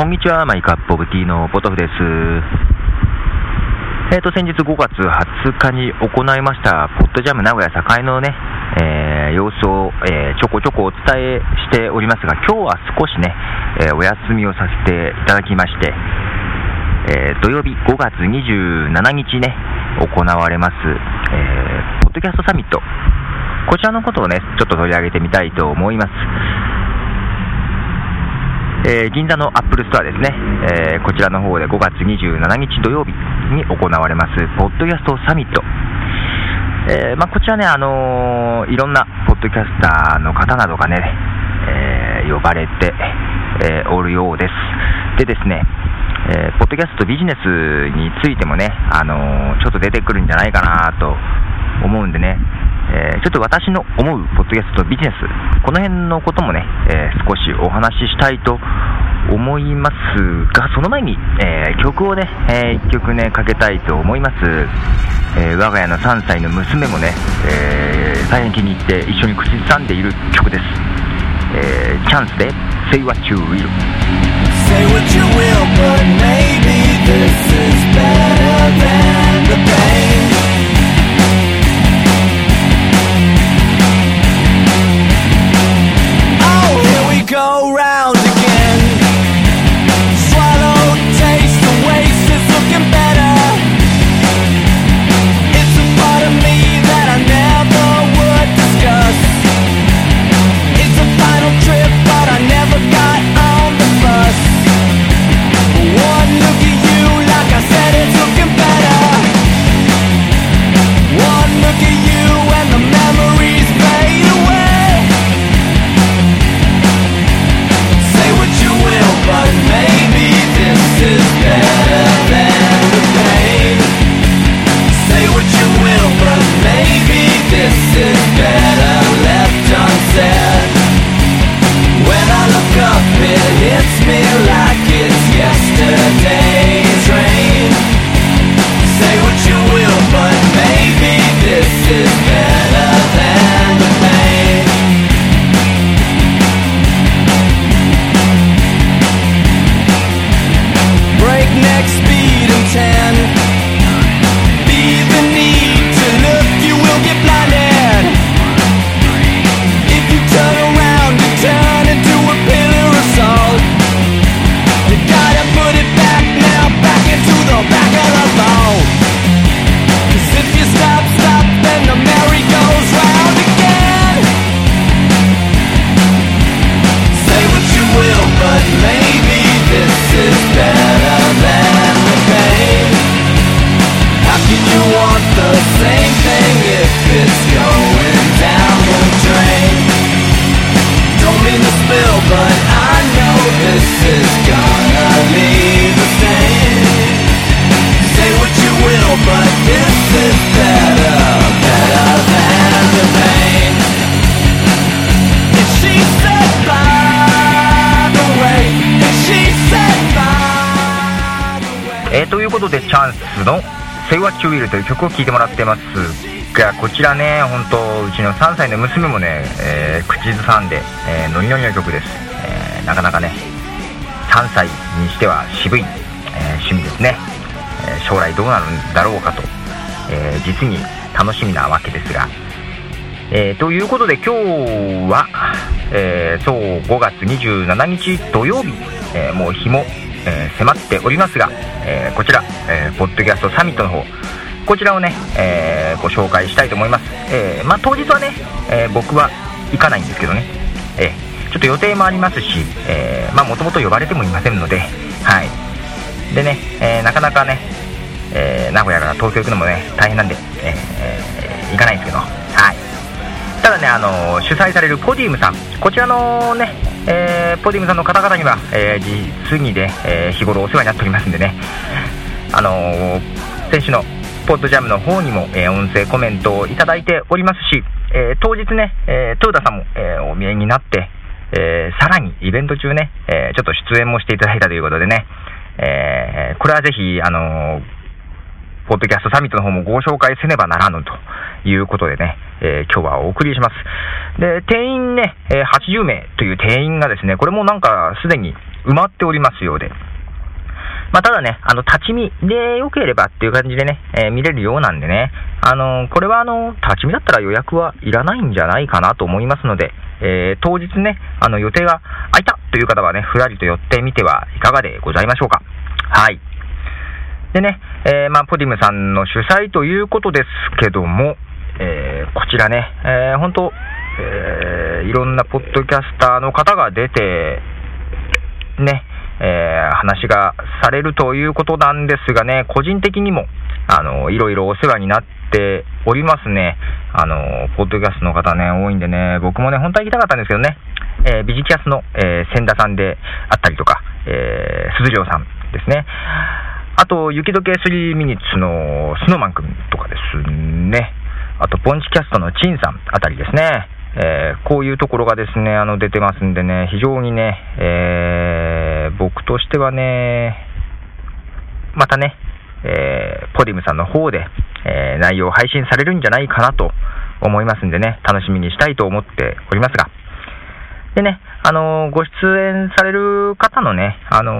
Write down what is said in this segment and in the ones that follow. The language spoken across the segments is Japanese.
こんにちは、マイカップオブティーのポトフです。えーと、先日5月20日に行いました、ポッドジャム名古屋栄のね、えー、様子を、えー、ちょこちょこお伝えしておりますが、今日は少しね、え、お休みをさせていただきまして、え土曜日5月27日ね、行われます、えポッドキャストサミット、こちらのことをね、ちょっと取り上げてみたいと思います。えー、銀座のアップルストアですね、えー、こちらの方で5月27日土曜日に行われます、ポッドキャストサミット。えー、まあ、こちらね、あのいろんなポッドキャスターの方などがね、え呼ばれて、えおるようです。でですね、えポッドキャストビジネスについてもね、あのちょっと出てくるんじゃないかなと思うんでね、えー、ちょっと私の思うポッドキャストビジネス、この辺のこともね、えー、少しお話ししたいと思いますが、その前に、えー、曲をね、えー1曲ね、かけたいと思います。えー我が家の3歳の娘もね、えー大変気に入って一緒に口ずさんでいる曲です。えーチャンスで Say What You Will Say what you will, but maybe this is better than the pain go round unsaid. When I look up, it hits me like it's yesterday's rain. Say what you will, but maybe this is スの Say What You Will という曲を聴いてもらってますが、こちらね、本当うちの3歳の娘もね、えー、口ずさんで、えー、ノリノリの曲です。えー、なかなかね、3歳にしては渋い、え趣味ですね。え将来どうなるんだろうかと、え実に楽しみなわけですが、え、ということで今日は、えー、そう5月27日土曜日、え、もう日もえー、迫っておりますが、えー、こちら、えー、ポッドキャストサミットの方、こちらをね、えご紹介したいと思います。えまあ、当日はね、え僕は行かないんですけどね、えちょっと予定もありますし、もともと呼ばれてもいませんので、はい。でね、えなかなかね、え名古屋から東京行くのもね、大変なんで、え、行かないんですけど、はい。ただね、あの主催されるポディウムさん、こちらのね、えー、ポディムさんの方々には、えー、実にで、えー、日頃お世話になっておりますんでね、あのー、先週のポッドジャムの方にも、えー、音声コメントをいただいておりますし、えー、当日ね、えー、豊田さんも、えー、お見えになって、えー、さらにイベント中ね、えー、ちょっと出演もしていただいたということでね、えー、これはぜひ、あのーポッドキャストサミットの方もご紹介せねばならぬということでね、えー、今日はお送りします。で、定員ね、え、80名という定員がですね、これもなんかすでに、埋まっておりますようで。まあ、ただね、あの、立ち見で良ければっていう感じでね、えー、見れるようなんでね、あのこれはあの、立ち見だったら予約はいらないんじゃないかなと思いますので、えー、当日ね、あの、予定が空いたという方はね、ふらりと寄ってみてはいかがでございましょうか。はい。でね、えー、まあ、ポディムさんの主催ということですけども、えー、こちらね、えー、本当、えー、いろんなポッドキャスターの方が出て、ね、えー、話がされるということなんですがね、個人的にも、あの、いろいろお世話になっておりますね。あの、ポッドキャストの方ね、多いんでね、僕もね、本当は行きたかったんですけどね、えー、ビジキャスの、えー、千田さんであったりとか、えー、鈴城さんですね。あと、雪解け3ミニッツのスノーマン君とかですね。あと、ポンチキャストのチンさんあたりですね。えー、こういうところがですね、あの、出てますんでね、非常にね、えー、僕としてはね、またね、えー、ポディムさんの方で、え内容を配信されるんじゃないかなと思いますんでね、楽しみにしたいと思っておりますが、でね、あのご出演される方のね、あの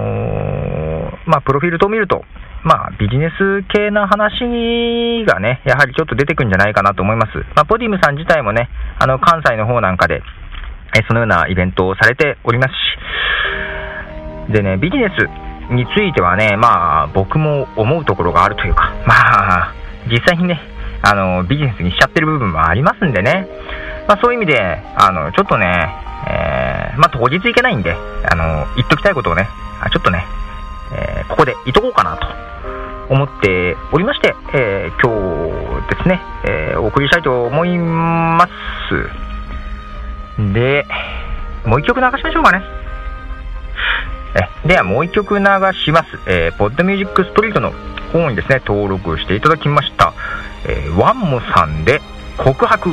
まあ、プロフィールと見ると、まあ、ビジネス系な話がね、やはりちょっと出てくるんじゃないかなと思います。まあ、ポディムさん自体もね、あの、関西の方なんかで、えそのようなイベントをされておりますし、でね、ビジネスについてはね、まあ、僕も思うところがあるというか、まあ、実際にね、あの、ビジネスにしちゃってる部分もありますんでね、まあ、そういう意味で、あの、ちょっとね、えー、まあ、当日行けないんで、あの、言っときたいことをね、ちょっとね、えー、ここでいとこうかなと思っておりまして、えー、今日ですね、え、お送りしたいと思います。で、もう一曲流しましょうかね。えではもう一曲流します。えー、ポッドミュージックストリートの方にですね、登録していただきました。え、ワンモさんで告白。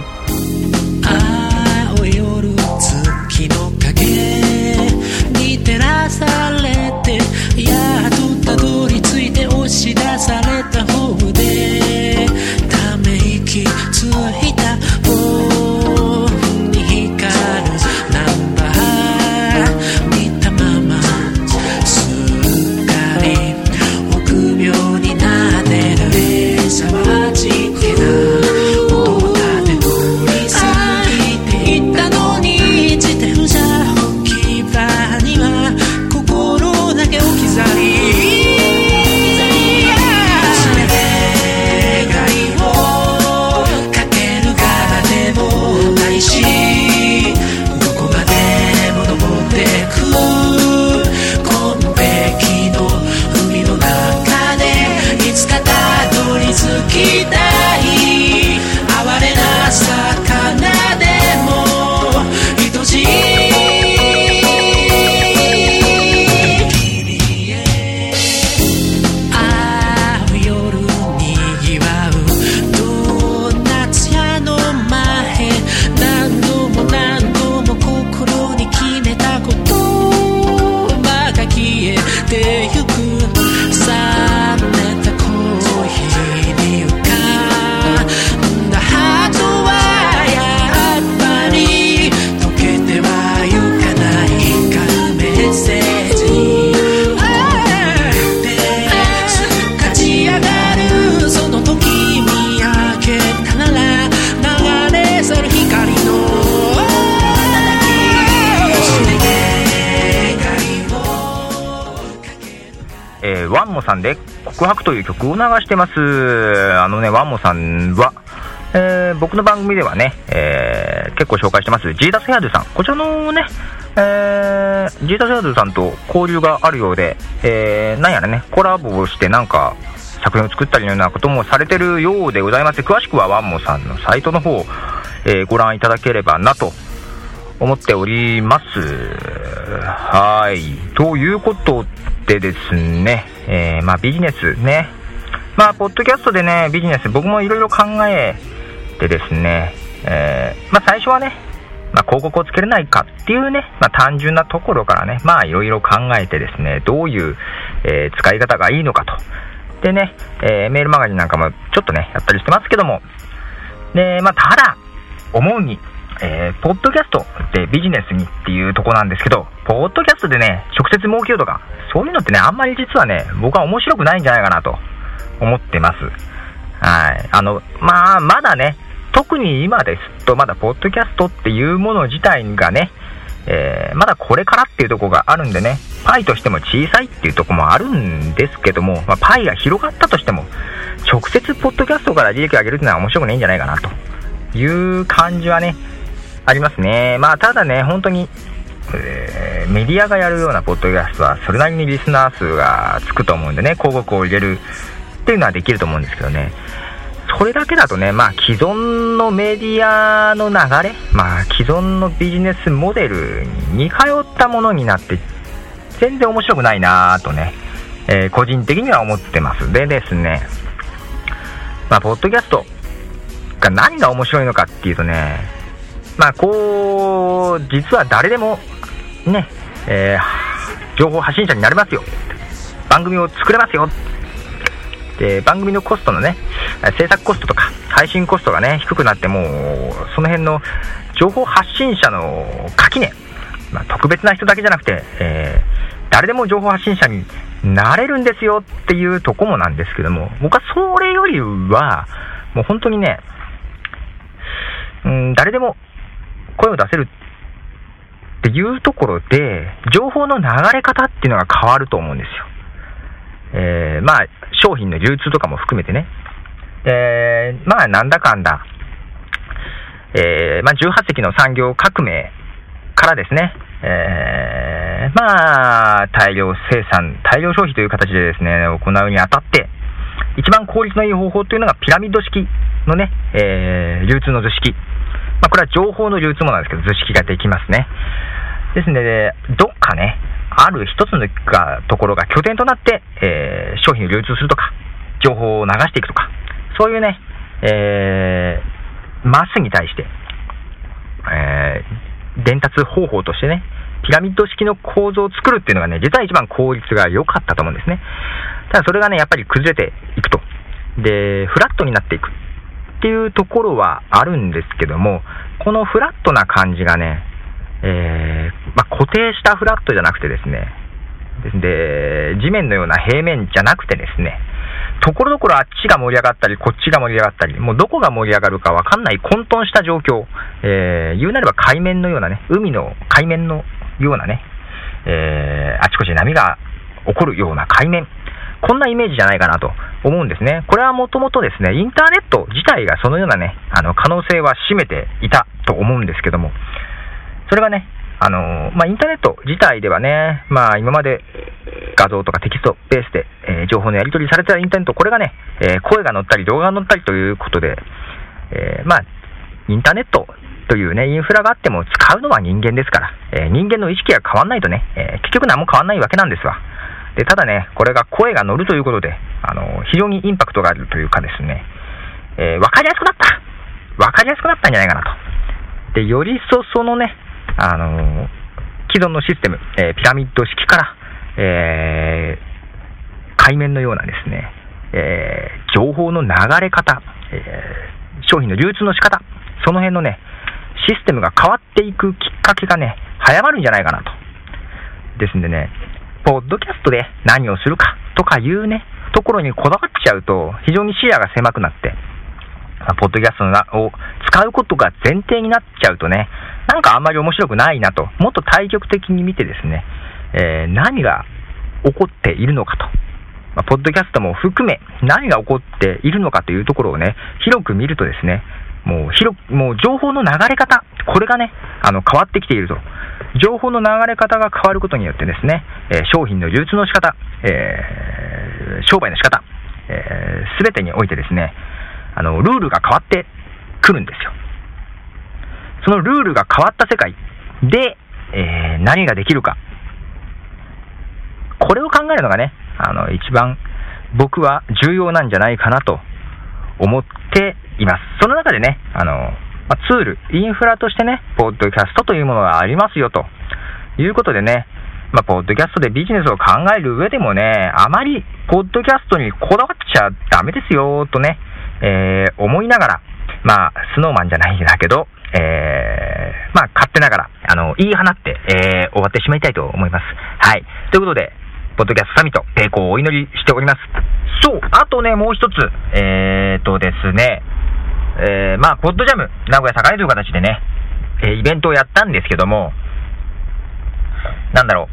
ワンモさんで告白という曲を流してます。あのね、ワンモさんは、えー、僕の番組ではね、えー、結構紹介してます、ジーダスヘアドゥさん。こちらのね、えー、ジーダスヘアドゥさんと交流があるようで、えー、なんやらね、コラボをしてなんか、作品を作ったりのようなこともされてるようでございまして、詳しくはワンモさんのサイトの方、えー、ご覧いただければなと思っております。はい。ということでですね、えー、まあビジネスね。まあ、ポッドキャストでね、ビジネス、僕もいろいろ考えてですね、えー、まあ最初はね、まあ広告をつけれないかっていうね、まあ単純なところからね、まあいろいろ考えてですね、どういう、えー使い方がいいのかと。でね、えーメールマガジンなんかもちょっとね、やったりしてますけども、で、まあただ、思うに、えー、ポッドキャストでビジネスにっていうとこなんですけど、ポッドキャストでね、直接儲けようとか、そういうのってね、あんまり実はね、僕は面白くないんじゃないかなと思ってます。はい。あの、まあ、まだね、特に今ですと、まだポッドキャストっていうもの自体がね、えー、まだこれからっていうとこがあるんでね、パイとしても小さいっていうとこもあるんですけども、まあ、パイが広がったとしても、直接ポッドキャストから利益を上げるっていうのは面白くないんじゃないかなという感じはね、ありますね。まあ、ただね、本当に、えー、メディアがやるようなポッドキャストは、それなりにリスナー数がつくと思うんでね、広告を入れるっていうのはできると思うんですけどね。それだけだとね、まあ、既存のメディアの流れ、まあ、既存のビジネスモデルに似通ったものになって、全然面白くないなぁとね、えー、個人的には思ってます。でですね、まあ、ポッドキャストが何が面白いのかっていうとね、まあ、こう、実は誰でも、ね、えー、情報発信者になれますよ。番組を作れますよ。で、番組のコストのね、制作コストとか配信コストがね、低くなっても、その辺の情報発信者の垣根、まあ、特別な人だけじゃなくて、えー、誰でも情報発信者になれるんですよっていうとこもなんですけども、僕はそれよりは、もう本当にね、うん、誰でも声を出せるっていうところで、情報の流れ方っていうのが変わると思うんですよ。えー、まあ、商品の流通とかも含めてね。えー、まあ、なんだかんだ、えー、まあ、18世紀の産業革命からですね、えー、まあ、大量生産、大量消費という形でですね、行うにあたって、一番効率のいい方法というのがピラミッド式のね、えー、流通の図式。まあ、これは情報の流通もなんですけど、図式ができますね。ですので、どっかね、ある一つのところが拠点となって、えー、商品を流通するとか、情報を流していくとか、そういうね、えー、マスに対して、えー、伝達方法としてね、ピラミッド式の構造を作るっていうのがね、実は一番効率が良かったと思うんですね。ただそれがね、やっぱり崩れていくと。で、フラットになっていくっていうところはあるんですけども、このフラットな感じがね、えー、まあ、固定したフラットじゃなくてですね、で、地面のような平面じゃなくてですね、ところどころあっちが盛り上がったり、こっちが盛り上がったり、もうどこが盛り上がるかわかんない混沌した状況、えー、言うなれば海面のようなね、海の海面のようなね、えー、あちこち波が起こるような海面、こんなイメージじゃないかなと。思うんですね。これはもともとですね、インターネット自体がそのようなね、あの、可能性は占めていたと思うんですけども、それがね、あのまあ、インターネット自体ではね、まあ、今まで画像とかテキストベースで、えー、情報のやり取りされてたインターネット、これがね、えー、声が載ったり動画が載ったりということで、えー、まあ、インターネットというね、インフラがあっても使うのは人間ですから、え人間の意識が変わんないとね、え結局何も変わんないわけなんですわ。で、ただね、これが声が乗るということで、あの非常にインパクトがあるというかですね、えわかりやすくなったわかりやすくなったんじゃないかなと。で、よりそそのね、あの既存のシステム、えー、ピラミッド式から、えー、海面のようなですね、えー、情報の流れ方、え商品の流通の仕方、その辺のね、システムが変わっていくきっかけがね、早まるんじゃないかなと。ですんでね、ポッドキャストで何をするかとかいうね、ところにこだわっちゃうと、非常に視野が狭くなって、まあ、ポッドキャストを使うことが前提になっちゃうとね、なんかあんまり面白くないなと、もっと対極的に見てですね、えー、何が起こっているのかと、まあ、ポッドキャストも含め、何が起こっているのかというところをね、広く見るとですね、もう広もう情報の流れ方、これがね、あの変わってきていると。情報の流れ方が変わることによってですね、え、商品の流通の仕方、えー、商売の仕方、す、えー、べ、てにおいてですね、あの、ルールが変わってくるんですよ。そのルールが変わった世界で、えー、何ができるか。これを考えるのがね、あの、一番僕は重要なんじゃないかなと思っいます。その中でね、あの、まツール、インフラとしてね、ポッドキャストというものがありますよということでね、まあ、ポッドキャストでビジネスを考える上でもね、あまりポッドキャストにこだわっちゃダメですよとね、えー、思いながら、まあ、スノーマンじゃないんだけど、えー、まあ勝手ながら、あの、言い放って、えー終わってしまいたいと思います。はい。ということで、ポッドキャストサミット、成功をお祈りしております。そう、あとね、もう一つ、えーとですね、えーまあ、ポッドジャム、名古屋栄という形でね、えーイベントをやったんですけども、なんだろ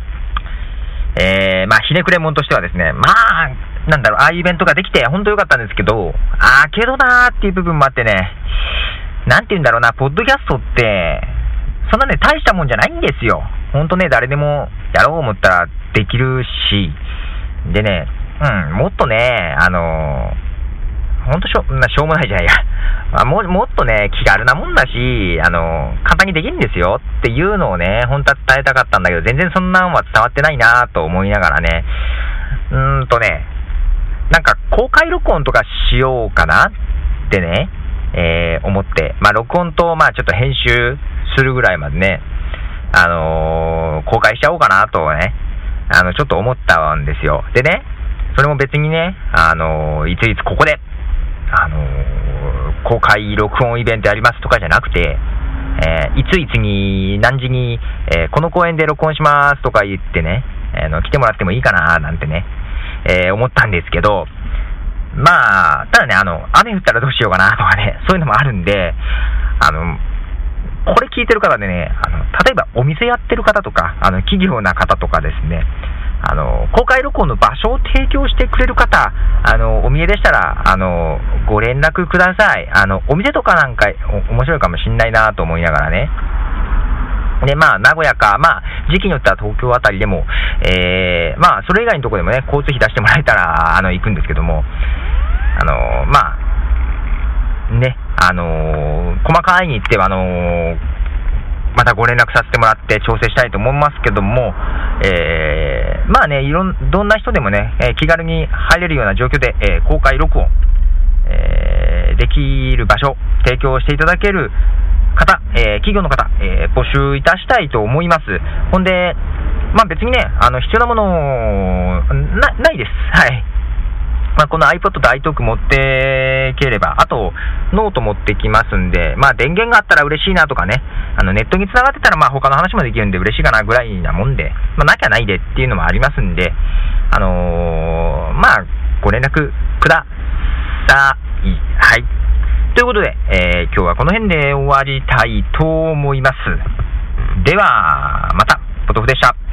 う、えーまあ、ひねくれ者としてはですね、まあ、なんだろう、ああいうイベントができて、本当良かったんですけど、あーけどなーっていう部分もあってね、なんて言うんだろうな、ポッドキャストって、そんなね、大したもんじゃないんですよ。ほんとね、誰でもやろう思ったらできるし、でね、うん、もっとね、あのほんとしょなしょうもないじゃないや。まあももっとね、気軽なもんだし、あの簡単にできるんですよっていうのをね、本当は伝えたかったんだけど、全然そんなんは伝わってないなと思いながらね、うーんとね、なんか公開録音とかしようかなってね、えー思って、まあ録音と、まあちょっと編集するぐらいまでね、あのー公開しちゃおうかなとね、あの、ちょっと思ったんですよ。でね、それも別にね、あのーいついつここで、あのー公開録音イベントやりますとかじゃなくて、えーいついつに何時に、えーこの公演で録音しますとか言ってね、あの来てもらってもいいかななんてね、え思ったんですけど、まあ、ただね、あの、雨降ったらどうしようかなとかね、そういうのもあるんで、あの、これ聞いてる方でね、あの例えばお店やってる方とか、あの企業な方とかですね、あの公開録音の場所を提供してくれる方、あのお見えでしたらあのご連絡ください。あのお店とかなんかお面白いかもしんないなと思いながらね。で、まあ、名古屋か、まあ、時期によっては東京あたりでも、えー、まあ、それ以外のとこでもね、交通費出してもらえたら、あの、行くんですけども、あの、まあ、ね、あのー細かいに言っては、あのーまたご連絡させてもらって調整したいと思いますけども、えーまあね、いろん、どんな人でもね、えー気軽に入れるような状況で、えー公開録音、えできる場所、提供していただける方、え企業の方、え募集いたしたいと思います。ほんで、まあ別にね、あの、必要なもの、な、ないです。はい。まあ、この iPod と iTalk 持ってければ、あと、ノート持ってきますんで、まあ、電源があったら嬉しいなとかね、あのネットにつながってたら、まあ、他の話もできるんで嬉しいかなぐらいなもんで、まあ、なきゃないでっていうのもありますんで、あのーまあ、ご連絡ください。はい。ということで、えー今日はこの辺で終わりたいと思います。では、また、ポトフでした。